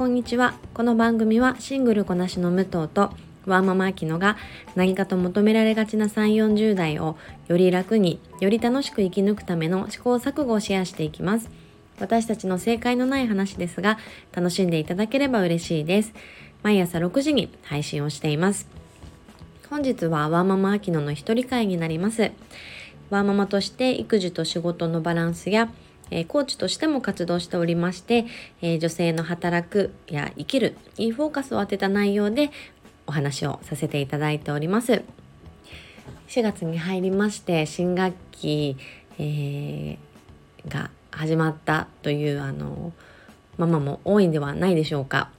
こんにちは。この番組はシングルこなしの武藤とワーママアキノが何かと求められがちな3 4 0代をより楽により楽しく生き抜くための試行錯誤をシェアしていきます。私たちの正解のない話ですが楽しんでいただければ嬉しいです。毎朝6時に配信をしています。本日はワーママアキノの一人会になります。ワーママとして育児と仕事のバランスやえー、コーチとしても活動しておりまして、えー、女性の働くや生きるにフォーカスを当てた内容でお話をさせていただいております。4月に入りまして新学期、えー、が始まったというあのママも多いんではないでしょうか。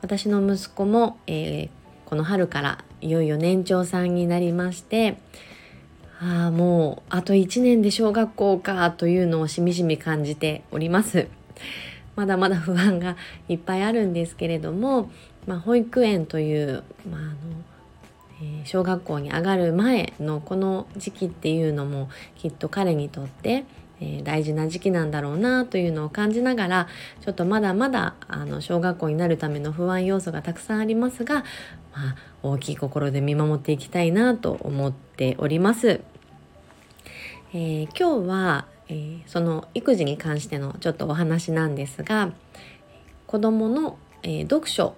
私の息子も、えこの春からいよいよ年長さんになりましてああもうあと1年で小学校かというのをしみじみ感じておりますまだまだ不安がいっぱいあるんですけれども、まあ、保育園という、まああのえー、小学校に上がる前のこの時期っていうのもきっと彼にとって、えー、大事な時期なんだろうなというのを感じながらちょっとまだまだあの小学校になるための不安要素がたくさんありますが、まあ、大きい心で見守っていきたいなと思っております。えー、今日は、えー、その育児に関してのちょっとお話なんですが子どもの、えー、読書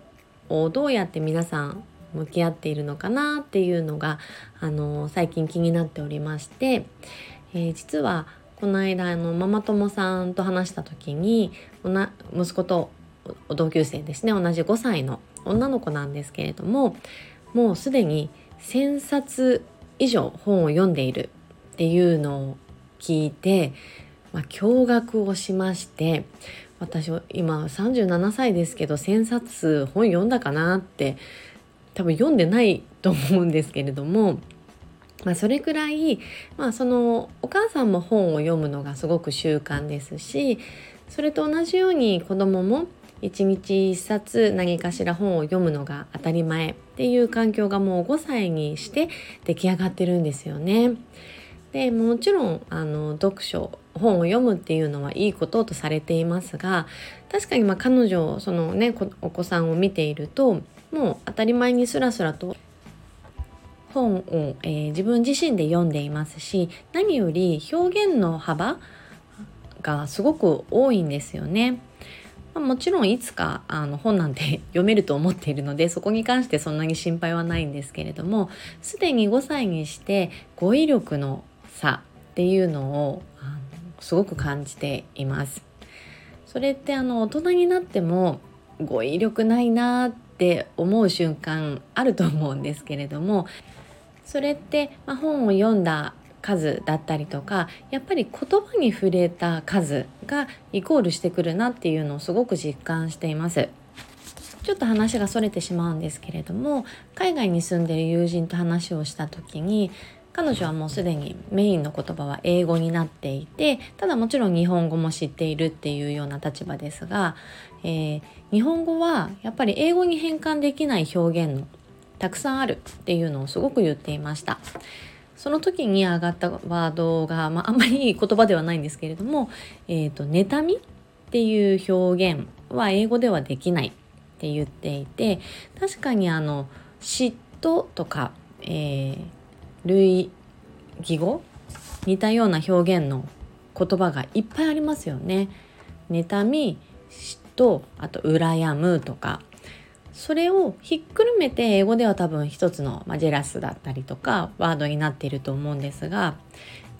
をどうやって皆さん向き合っているのかなっていうのが、あの最近気になっておりまして、え実はこの間あのママ友さんと話した時に息子と同級生ですね同じ5歳の女の子なんですけれどももうすでに1,000冊以上本を読んでいるっていうのを聞いて、まあ、驚愕をしまして私今37歳ですけど1,000冊本読んだかなって多分読んでないと思うんですけれども、まあ、それくらい、まあ、そのお母さんも本を読むのがすごく習慣ですしそれと同じように子供も一日一冊何かしら本を読むのが当たり前っていう環境がもう5歳にして出来上がってるんですよね。でもちろんあの読書本を読むっていうのはいいこととされていますが確かにま彼女そのねお子さんを見ているともう当たり前にスラスラと本を、えー、自分自身で読んでいますし何より表現の幅がすごく多いんですよね。ま、もちろんいつかあの本なんて 読めると思っているのでそこに関してそんなに心配はないんですけれどもすでに5歳にして語彙力の差っていうのをあのすごく感じています。それってあの大人になっても語彙力ないなって思う瞬間あると思うんですけれどもそれって、まあ、本を読んだ数だったりとかやっぱり言葉に触れた数がイコールしてくるなっていうのをすごく実感しています。ちょっと話がそれてしまうんですけれども海外に住んでる友人と話をした時に彼女はもうすでにメインの言葉は英語になっていてただもちろん日本語も知っているっていうような立場ですが、えー、日本語はやっぱり英語に変換できない表現のたくさんあるっていうのをすごく言っていました。その時に上がったワードが、まあ、あんまりいい言葉ではないんですけれども「えーと、妬み」っていう表現は英語ではできないって言っていて確かにあの嫉妬とか、えー、類義語？似たような表現の言葉がいっぱいありますよね。妬み嫉妬あと羨むとかそれをひっくるめて英語では多分一つの、まあ、ジェラスだったりとかワードになっていると思うんですが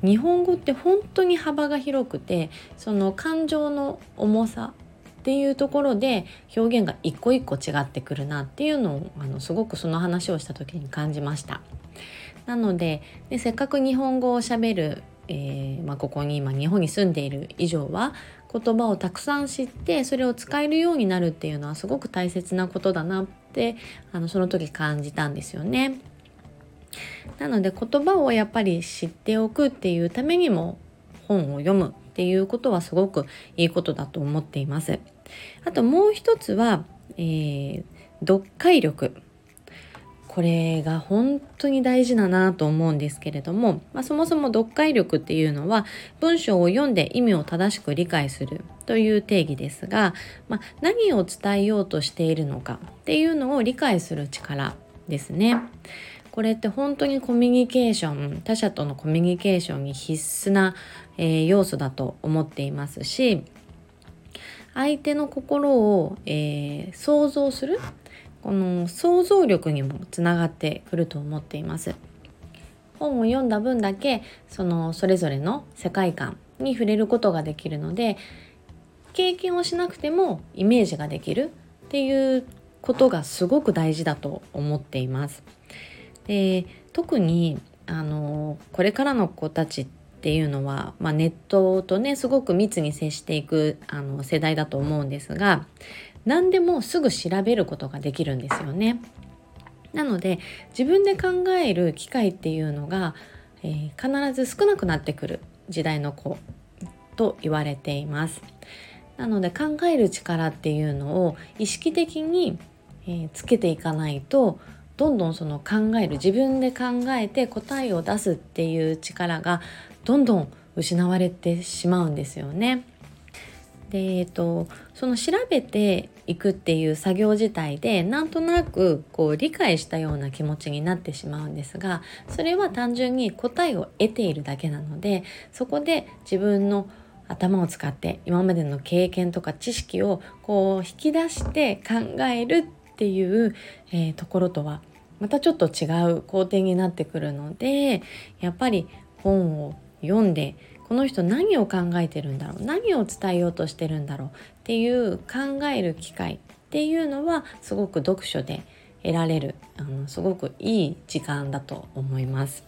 日本語って本当に幅が広くてその感情の重さっていうところで表現が一個一個違ってくるなっていうのをあのすごくその話をした時に感じました。なのででせっかく日本語をしゃべる、えー、まあ、ここに今日本に住んでいる以上は言葉をたくさん知ってそれを使えるようになるっていうのはすごく大切なことだなってあのその時感じたんですよね。なので言葉をやっぱり知っておくっていうためにも本を読むっていうことはすごくいいことだと思っています。あともう一つは、えー、読解力これが本当に大事だなと思うんですけれども、まあ、そもそも読解力っていうのは文章を読んで意味を正しく理解するという定義ですが、まあ、何を伝えようとしているのかっていうのを理解する力ですね。これって本当にコミュニケーション他者とのコミュニケーションに必須な、えー、要素だと思っていますし相手の心を、えー、想像するこの想像力にもつながってくると思っています本を読んだ分だけそのそれぞれの世界観に触れることができるので経験をしなくてもイメージができるっていうことがすごく大事だと思っています。で特にあのこれからの子たちってっていうのは、まあ、ネットとねすごく密に接していくあの世代だと思うんですが何でもすぐ調べることができるんですよね。なので自分で考える機会っていうのが、えー、必ず少なくなってくる時代の子と言われています。なので考える力っていうのを意識的に、えー、つけていかないとどんどんその考える自分で考えて答えを出すっていう力がどんどん失われてしまうんですよね。で、えっと、その調べていくっていう作業自体でなんとなくこう理解したような気持ちになってしまうんですがそれは単純に答えを得ているだけなのでそこで自分の頭を使って今までの経験とか知識をこう引き出して考えるっていう、えー、ところとはまたちょっと違う工程になってくるのでやっぱり本を読んでこの人何を考えてるんだろう？何を伝えようとしてるんだろうっていう考える機会っていうのはすごく読書で得られるあのすごくいい時間だと思います。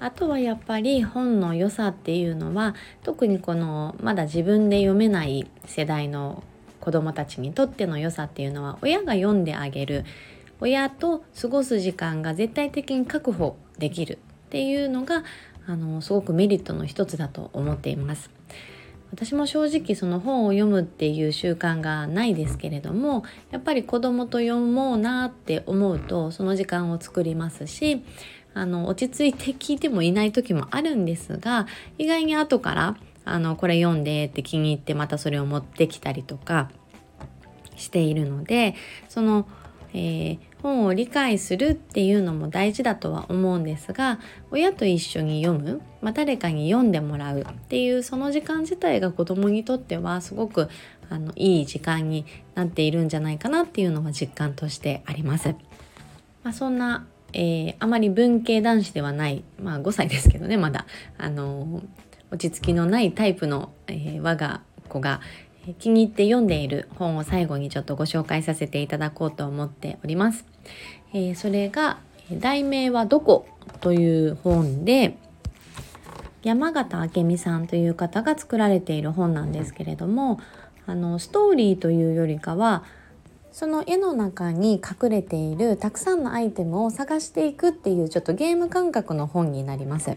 あとはやっぱり本の良さっていうのは特にこのまだ自分で読めない世代の子どもたちにとっての良さっていうのは親が読んであげる親と過ごす時間が絶対的に確保できるっていうのがあのすごくメリットの一つだと思っています。私も正直その本を読むっていう習慣がないですけれどもやっぱり子供と読もうなって思うとその時間を作りますしあの落ち着いて聞いてもいない時もあるんですが意外に後からあのこれ読んでって気に入ってまたそれを持ってきたりとかしているのでそのえー、本を理解するっていうのも大事だとは思うんですが親と一緒に読む、まあ、誰かに読んでもらうっていうその時間自体が子どもにとってはすごくあのいい時間になっているんじゃないかなっていうのは実感としてあります。まあ、そんなえー、あまり文系男子ではない、まあ、5歳ですけどねまだ、あのー、落ち着きのないタイプの、えー、我が子が、気に入って読んでいる本を最後にちょっとご紹介させていただこうと思っております。えー、それが「題名はどこ?」という本で山形明美さんという方が作られている本なんですけれどもあのストーリーというよりかはその絵の中に隠れているたくさんのアイテムを探していくっていうちょっとゲーム感覚の本になります。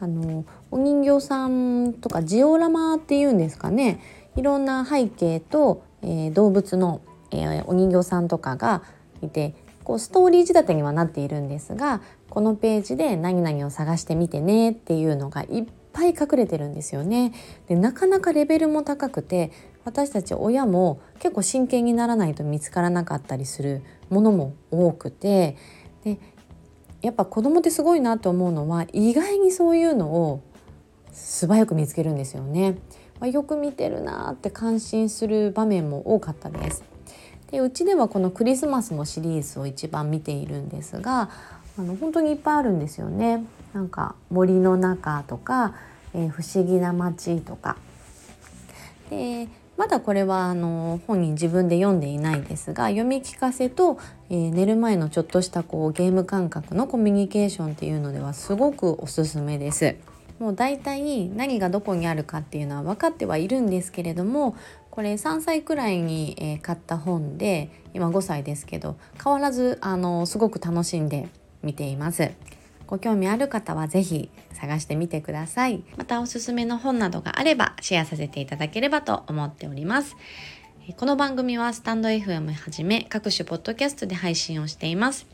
あのお人形さんとかジオラマっていうんですかねいろんな背景と、えー、動物の、えー、お人形さんとかがいてこうストーリー仕立てにはなっているんですがこのページで何々を探してみてねっていうのがいっぱい隠れてるんですよね。でなかなかレベルも高くて私たち親も結構真剣にならないと見つからなかったりするものも多くてでやっぱ子供ってすごいなと思うのは意外にそういうのを素早く見つけるんですよね。まあ、よく見てるなって感心する場面も多かったです。でうちではこのクリスマスのシリーズを一番見ているんですがあの本当にいっぱいあるんですよね。なんか森の中とか、えー、不思議な街とか。でまだこれはあの本人自分で読んでいないですが読み聞かせと、えー、寝る前のちょっとしたこうゲーム感覚のコミュニケーションっていうのではすごくおすすめです。もう大体何がどこにあるかっていうのは分かってはいるんですけれどもこれ3歳くらいに、え買った本で今5歳ですけど変わらずあのすごく楽しんで見ています。ご興味ある方は是非探してみてください。またおすすめの本などがあればシェアさせていただければと思っております。この番組はスタンド FM はじめ各種ポッドキャストで配信をしています。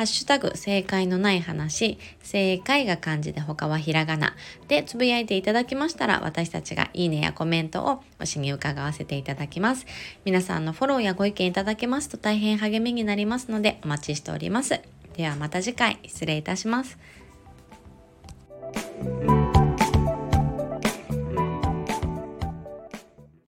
ハッシュタグ正解のない話、正解が漢字で他はひらがなでつぶやいていただきましたら私たちがいいねやコメントを推しに伺わせていただきます。皆さんのフォローやご意見いただけますと大変励みになりますのでお待ちしております。ではまた次回失礼いたします。